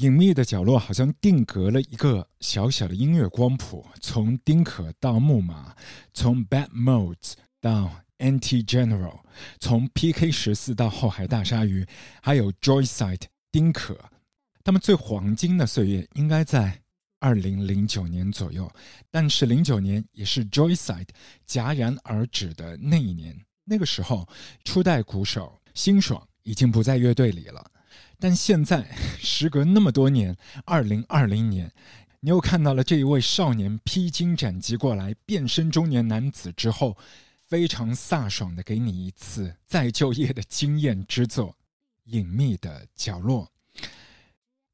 隐秘的角落好像定格了一个小小的音乐光谱，从丁可到木马，从 Bad Modes 到 Anti General，从 PK 十四到后海大鲨鱼，还有 Joyside 丁可，他们最黄金的岁月应该在二零零九年左右，但是零九年也是 Joyside 戛然而止的那一年。那个时候，初代鼓手辛爽已经不在乐队里了。但现在，时隔那么多年，二零二零年，你又看到了这一位少年披荆斩棘过来，变身中年男子之后，非常飒爽的给你一次再就业的经验之作《隐秘的角落》。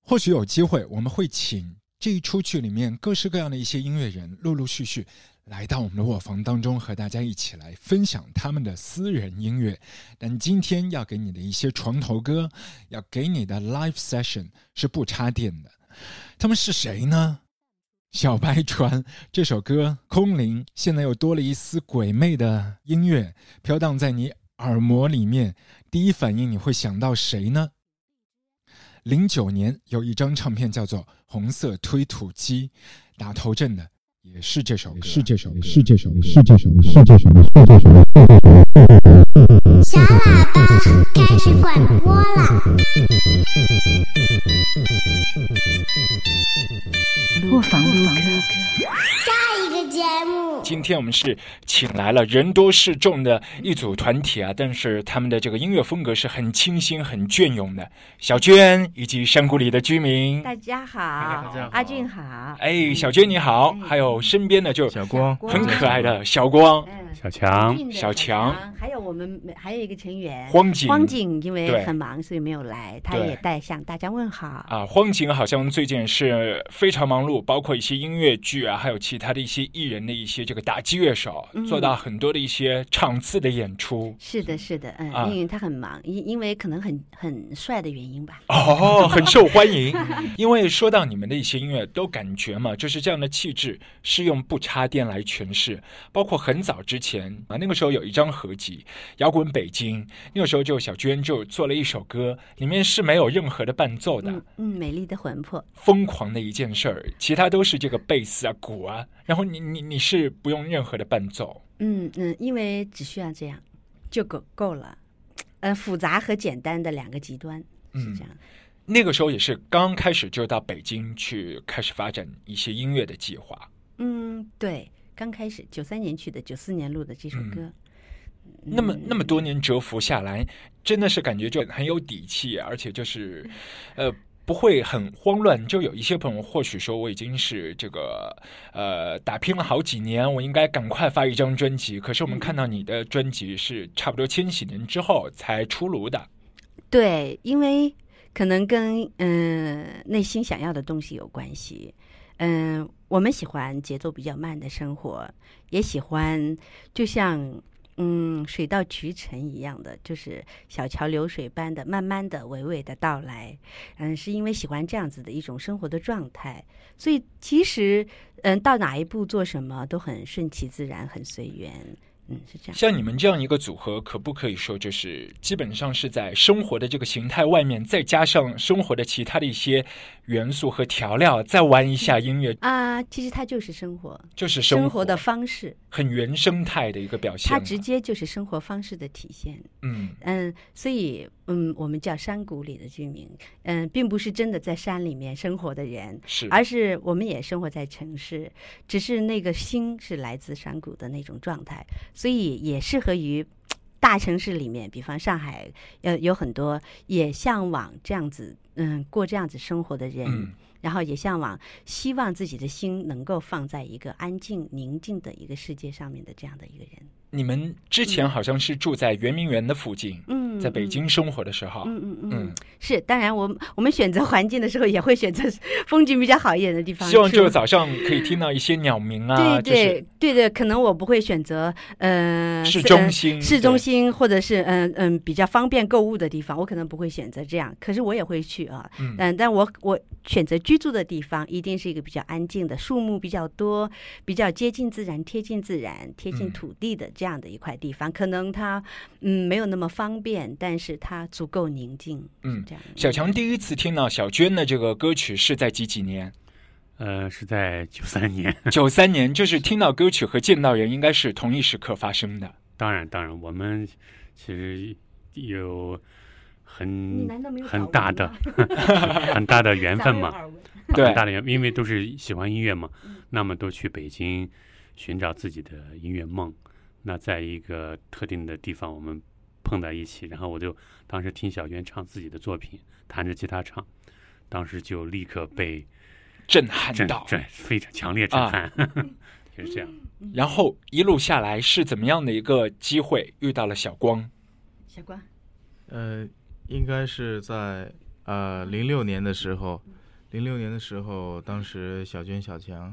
或许有机会，我们会请这一出剧里面各式各样的一些音乐人，陆陆续续。来到我们的卧房当中，和大家一起来分享他们的私人音乐。但今天要给你的一些床头歌，要给你的 live session 是不插电的。他们是谁呢？小白船这首歌，空灵，现在又多了一丝鬼魅的音乐飘荡在你耳膜里面。第一反应你会想到谁呢？零九年有一张唱片叫做《红色推土机》，打头阵的。也是这首，是这首，是这首，是这首，是这首，是这首。小今天我们是请来了人多势众的一组团体啊，但是他们的这个音乐风格是很清新、很隽永的。小娟以及山谷里的居民，大家好，阿俊好。哎，小娟你好，还有身边的就小光，很可爱的小光。小强，小强，还有我们还有一个成员。荒井，荒井因为很忙，所以没有来，他也带向大家问好。啊。荒井好像最近是非常忙碌，包括一些音乐剧啊，还有其他的一些艺人的一些这个打击乐手，做到很多的一些场次的演出。是的，是的，嗯，因为他很忙，因因为可能很很帅的原因吧。哦，很受欢迎。因为说到你们的一些音乐，都感觉嘛，就是这样的气质是用不插电来诠释，包括很早之前。前啊，那个时候有一张合集《摇滚北京》，那个时候就小娟就做了一首歌，里面是没有任何的伴奏的。嗯，美丽的魂魄，疯狂的一件事儿，其他都是这个贝斯啊、鼓啊，然后你你你是不用任何的伴奏。嗯嗯，因为只需要这样就够够了。呃，复杂和简单的两个极端是这样。那个时候也是刚开始就到北京去开始发展一些音乐的计划。嗯，对。刚开始九三年去的，九四年录的这首歌，那么那么多年蛰伏下来，真的是感觉就很有底气，而且就是，呃，不会很慌乱。就有一些朋友或许说，我已经是这个呃打拼了好几年，我应该赶快发一张专辑。可是我们看到你的专辑是差不多千禧年之后才出炉的，对，因为可能跟嗯内心想要的东西有关系。嗯，我们喜欢节奏比较慢的生活，也喜欢就像嗯水到渠成一样的，就是小桥流水般的慢慢的、娓娓的到来。嗯，是因为喜欢这样子的一种生活的状态，所以其实嗯到哪一步做什么都很顺其自然，很随缘。嗯，是这样。像你们这样一个组合，可不可以说就是基本上是在生活的这个形态外面，再加上生活的其他的一些元素和调料，再玩一下音乐啊？其实它就是生活，就是生活的方式，很原生态的一个表现。它直接就是生活方式的体现。嗯嗯，所以嗯，我们叫山谷里的居民，嗯，并不是真的在山里面生活的人，是，而是我们也生活在城市，只是那个心是来自山谷的那种状态。所以也适合于大城市里面，比方上海，呃，有很多也向往这样子，嗯，过这样子生活的人，然后也向往，希望自己的心能够放在一个安静、宁静的一个世界上面的这样的一个人。你们之前好像是住在圆明园的附近，嗯，在北京生活的时候，嗯嗯嗯，是。当然，我我们选择环境的时候，也会选择风景比较好一点的地方。希望就早上可以听到一些鸟鸣啊。对对对对，可能我不会选择呃市中心、市中心或者是嗯嗯比较方便购物的地方，我可能不会选择这样。可是我也会去啊，嗯，但我我选择居住的地方一定是一个比较安静的，树木比较多，比较接近自然、贴近自然、贴近土地的这样。样的一块地方，可能它嗯没有那么方便，但是它足够宁静。嗯这样小强第一次听到小娟的这个歌曲是在几几年？呃，是在九三年。九三年，就是听到歌曲和见到人应该是同一时刻发生的。当然，当然，我们其实有很 很大的很大的缘分嘛，对很大的缘，因为都是喜欢音乐嘛，嗯那么都去北京寻找自己的音乐梦。那在一个特定的地方，我们碰在一起，然后我就当时听小娟唱自己的作品，弹着吉他唱，当时就立刻被震撼到，震非常强烈震撼啊撼，就是这样。然后一路下来是怎么样的一个机会遇到了小光？小光，呃，应该是在呃零六年的时候，零六年的时候，当时小娟、小强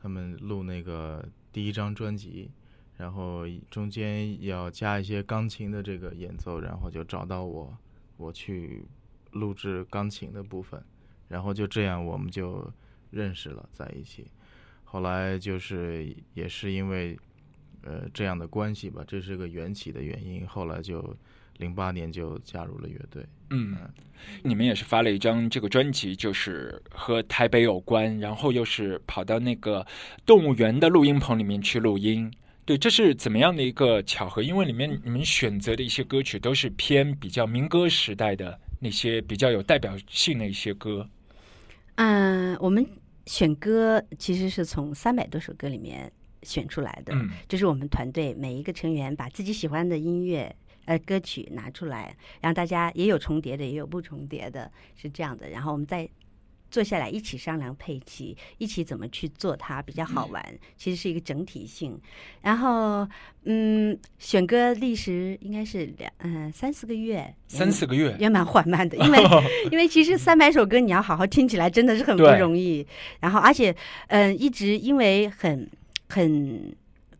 他们录那个第一张专辑，然后中间要加一些钢琴的这个演奏，然后就找到我，我去录制钢琴的部分，然后就这样我们就认识了，在一起。后来就是也是因为呃这样的关系吧，这是个缘起的原因，后来就零八年就加入了乐队。嗯，你们也是发了一张这个专辑，就是和台北有关，然后又是跑到那个动物园的录音棚里面去录音。对，这是怎么样的一个巧合？因为里面你们选择的一些歌曲都是偏比较民歌时代的那些比较有代表性的一些歌。嗯，我们选歌其实是从三百多首歌里面选出来的。嗯这是我们团队每一个成员把自己喜欢的音乐。呃，歌曲拿出来，让大家也有重叠的，也有不重叠的，是这样的。然后我们再坐下来一起商量配器，一起怎么去做它比较好玩。其实是一个整体性。然后，嗯，选歌历时应该是两嗯、三四个月，三四个月，也蛮缓慢的，因为 因为其实三百首歌你要好好听起来真的是很不容易。然后而且嗯、一直因为很很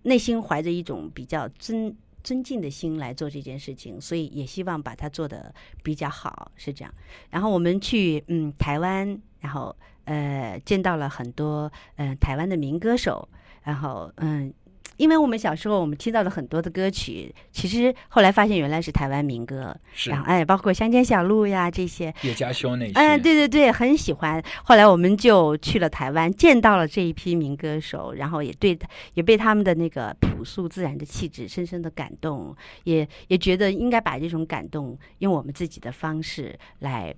内心怀着一种比较尊尊敬的心来做这件事情，所以也希望把它做得比较好，是这样。然后我们去嗯台湾，然后呃见到了很多嗯、呃台湾的民歌手，然后嗯。因为我们小时候我们听到了很多的歌曲，其实后来发现原来是台湾民歌，是然后哎，包括乡间小路呀这些，叶家修那些。哎，对对对，很喜欢。后来我们就去了台湾，见到了这一批民歌手，然后也对也被他们的那个朴素自然的气质深深的感动，也也觉得应该把这种感动用我们自己的方式来。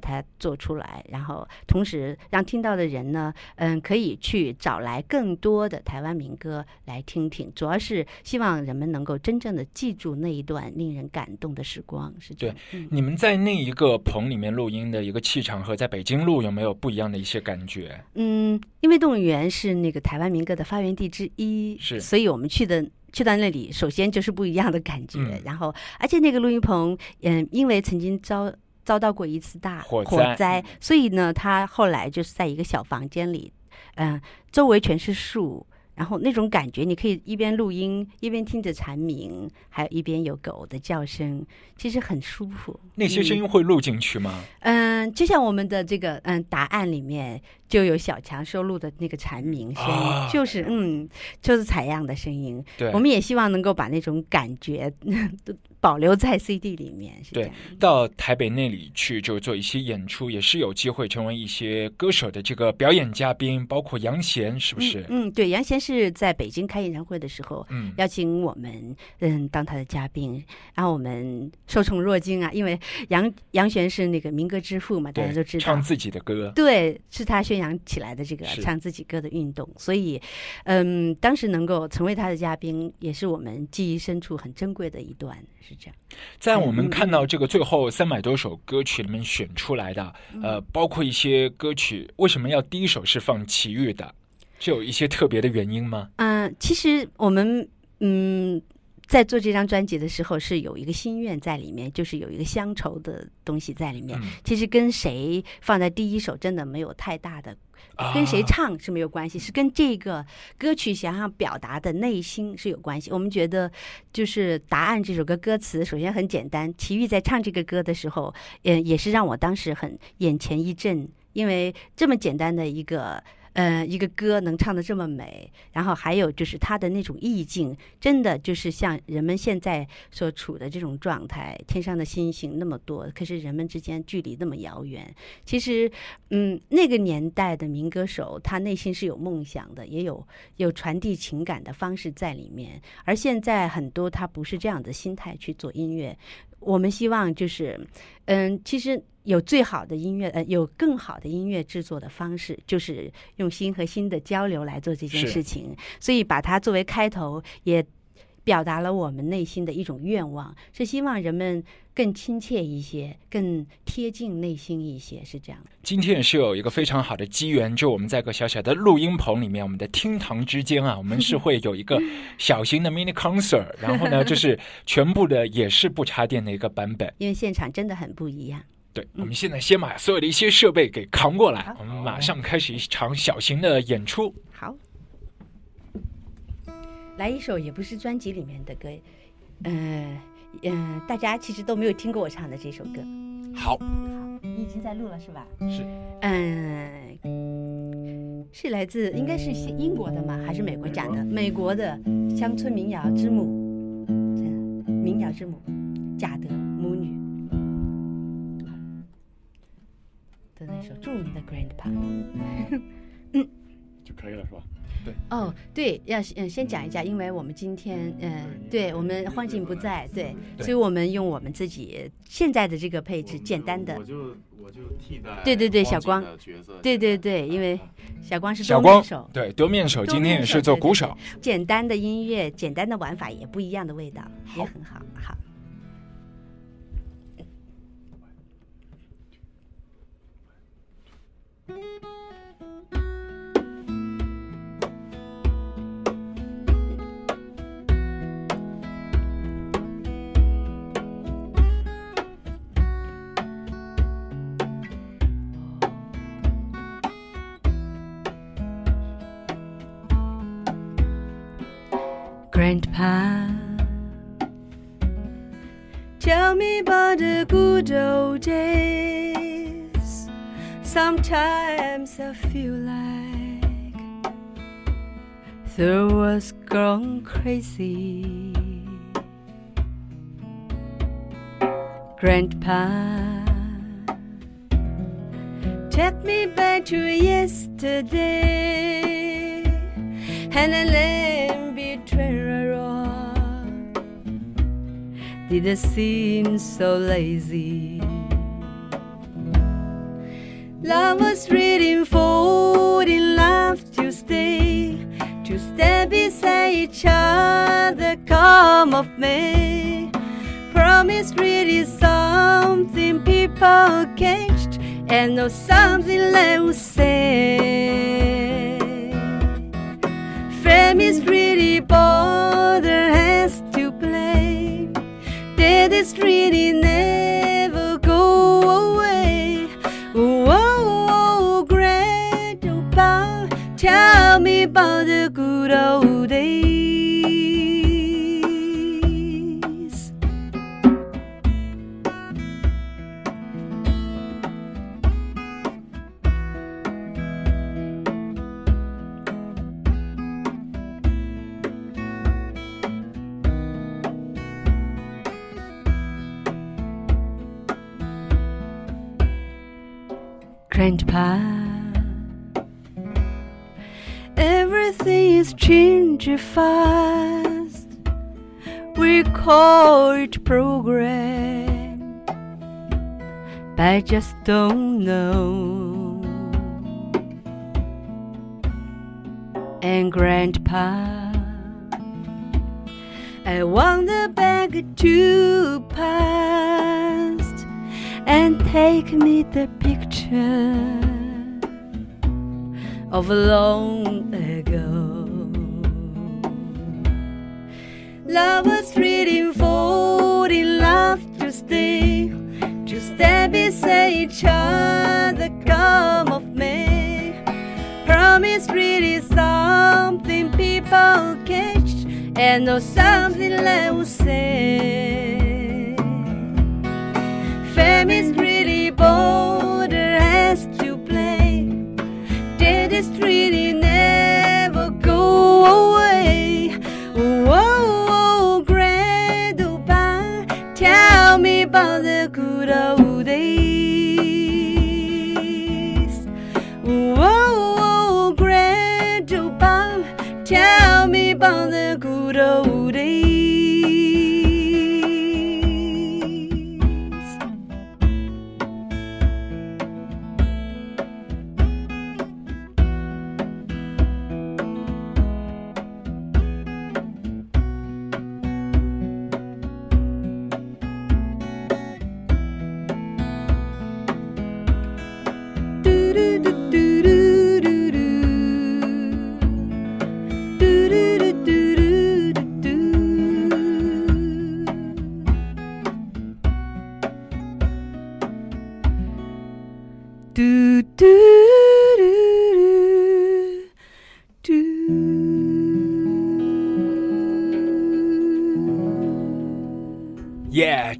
把它做出来，然后同时让听到的人呢，嗯，可以去找来更多的台湾民歌来听听，主要是希望人们能够真正的记住那一段令人感动的时光，是这样。嗯你们在那一个棚里面录音的一个气场和在北京录有没有不一样的一些感觉？嗯，因为动物园是那个台湾民歌的发源地之一，是所以我们去的去到那里，首先就是不一样的感觉。嗯然后，而且那个录音棚，嗯，因为曾经遭遭到过一次大火灾所以呢，他后来就是在一个小房间里，嗯、周围全是树。然后那种感觉，你可以一边录音，一边听着蝉鸣，还有一边有狗的叫声，其实很舒服。那些声音会录进去吗？嗯，就像我们的这个嗯答案里面就有小强收录的那个蝉鸣声音，啊就是嗯就是采样的声音。对，我们也希望能够把那种感觉都保留在 CD 里面，是这对样。到台北那里去就做一些演出，也是有机会成为一些歌手的这个表演嘉宾，包括杨贤，是不是？嗯？嗯，对，杨贤是在北京开演唱会的时候。嗯，邀请我们，嗯，当他的嘉宾，然后我们受宠若惊啊，因为杨杨贤是那个民歌之父嘛，大家都，知道唱，自己的歌，对，是他宣扬起来的这个唱自己歌的运动，所以，嗯，当时能够成为他的嘉宾，也是我们记忆深处很珍贵的一段，是这样。在我们看到这个最后三百多首歌曲里面选出来的，嗯呃，包括一些歌曲，为什么要第一首是放齐豫的？是有一些特别的原因吗？嗯、其实我们嗯。在做这张专辑的时候，是有一个心愿在里面，就是有一个乡愁的东西在里面。嗯，其实跟谁放在第一首真的没有太大的跟谁啊唱是没有关系，是跟这个歌曲想要表达的内心是有关系。我们觉得，就是《答案》这首歌歌词，首先很简单。齐豫在唱这个歌的时候，嗯，也是让我当时很眼前一震，因为这么简单的一个呃，一个歌能唱得这么美，然后还有就是它的那种意境，真的就是像人们现在所处的这种状态，天上的星星那么多，可是人们之间距离那么遥远。其实，嗯，那个年代的民歌手，他内心是有梦想的，也有有传递情感的方式在里面。而现在很多他不是这样的心态去做音乐。我们希望就是，嗯，其实有最好的音乐，呃，有更好的音乐制作的方式，就是用心和心的交流来做这件事情。所以把它作为开头，也表达了我们内心的一种愿望，是希望人们更亲切一些，更贴近内心一些，是这样的。今天也是有一个非常好的机缘，就我们在一个小小的录音棚里面，我们的厅堂之间啊，我们是会有一个小型的 mini concert，然后呢，就是全部的也是不插电的一个版本。因为现场真的很不一样。对，我们现在先把所有的一些设备给扛过来好，我们马上开始一场小型的演出。好，来一首也不是专辑里面的歌，呃嗯、呃，大家其实都没有听过我唱的这首歌。好，好你已经在录了是吧？是嗯，是来自应该是西英国的吗？还是美国讲的？美国的乡村民谣之母，这民谣之母，贾德母女的那首著名的《Grandpa》。就可以了，是吧？对。哦，对，要嗯先讲一下，因为我们今天嗯，对我们荒井不在，对，所以我们用我们自己现在的这个配置，简单的。我，就我就替代对对对小光。对对对，因为小光是小光多面手，对多面手，今天也是做鼓手。简单的音乐，简单的玩法也不一样的味道，也很好，好。Grandpa, tell me about the good old days. Sometimes I feel like the world's gone crazy. Grandpa, take me back to yesterday and a land Did it seem so lazy? Love was reading for in love to stay, to stand beside each other, come of May. Promise really something people catched and know something they will say. Fame is really play pretty name. Grandpa, everything is changing fast. We call it progress, but I just don't know. And Grandpa, I wander bag to and take me the picture of long ago. Love was reading for in love to stay, to stand beside each other, come of May. Promise really something people catch and know something they will say. street.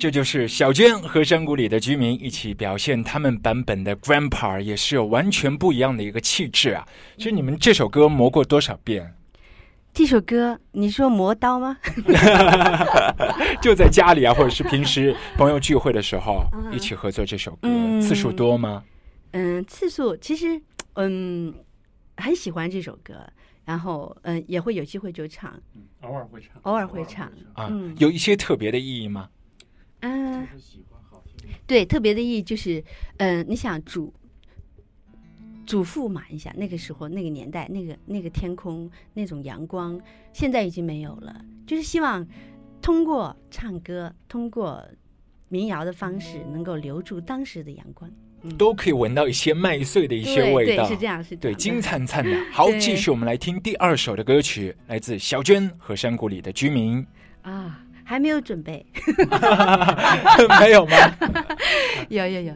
这就是小娟和山谷里的居民一起表现他们版本的 Grandpa，也是有完全不一样的一个气质啊。其实你们这首歌磨过多少遍？这首歌，你说磨刀吗？就在家里啊，或者是平时朋友聚会的时候嗯一起合作这首歌，嗯次数多吗？嗯，次数其实嗯很喜欢这首歌，然后嗯也会有机会就唱，偶尔会唱，偶尔会唱。啊，嗯有一些特别的意义吗？嗯，对，特别的意义就是，嗯，你想主祖父嘛，你想那个时候那个年代，那个那个天空那种阳光，现在已经没有了。就是希望通过唱歌，通过民谣的方式，能够留住当时的阳光。嗯都可以闻到一些麦穗的一些味道，对，是这样，是这对。金灿灿的。好，继续我们来听第二首的歌曲，来自小娟和山谷里的居民。啊，还没有准备，没有吗？有有有。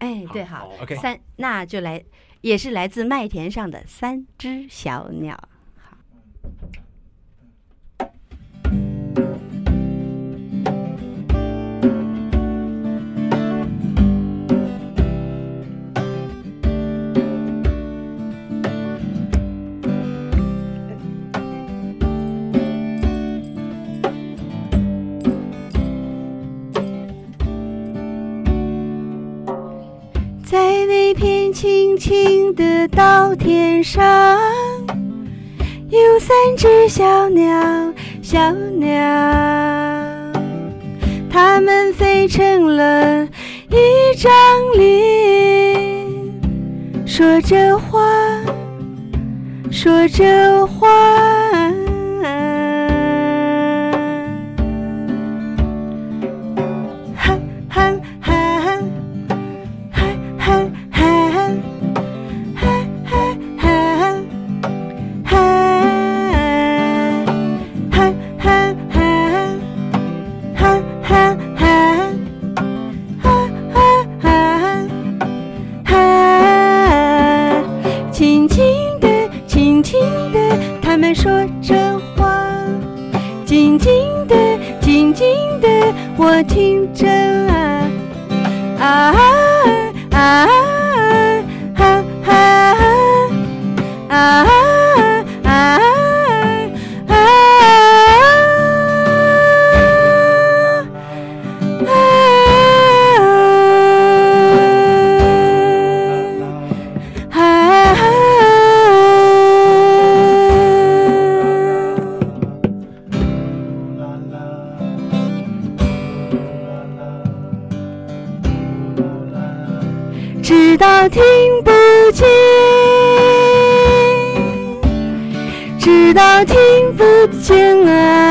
哎，对，好，OK 三，那就来，也是来自麦田上的三只小鸟。片青青的稻田上，有三只小鸟，小鸟，它们飞成了一张脸，说着话，说着话。静静的，我听着啊。啊啊啊啊啊啊煎熬，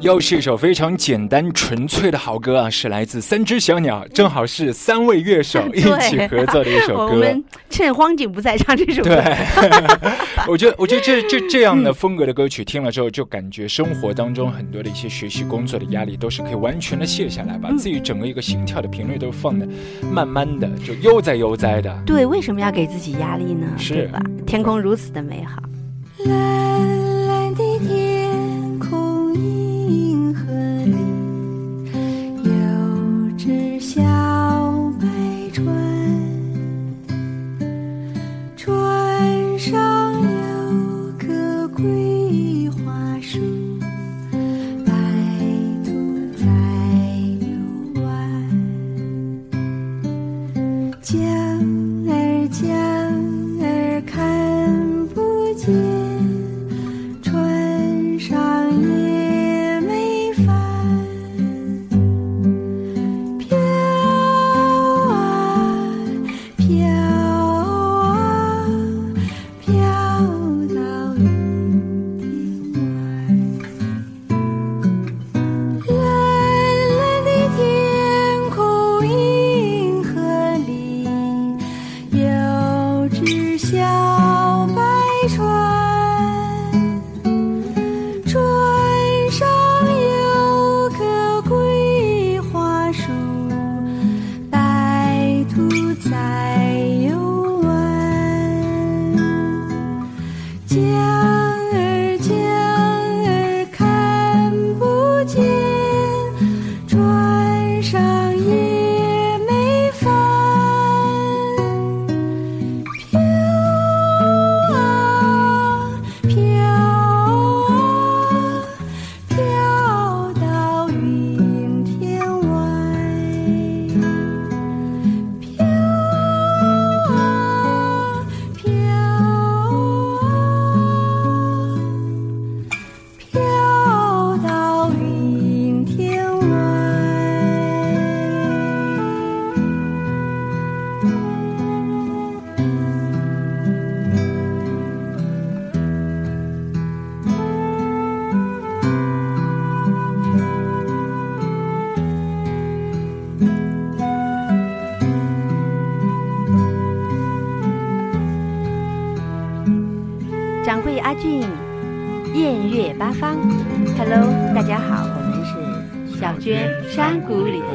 又是一首非常简单纯粹的好歌啊，是来自三只小鸟，正好是三位乐手 一起合作的一首歌。我们趁荒井不在唱这首歌。对，我觉得，我觉得这这这样的风格的歌曲听了之后，就感觉生活当中很多的一些学习工作的压力都是可以完全的卸下来，把自己整个一个心跳的频率都放的慢慢的，就悠哉悠哉的。对，为什么要给自己压力呢？是吧？天空如此的美好。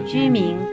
居民，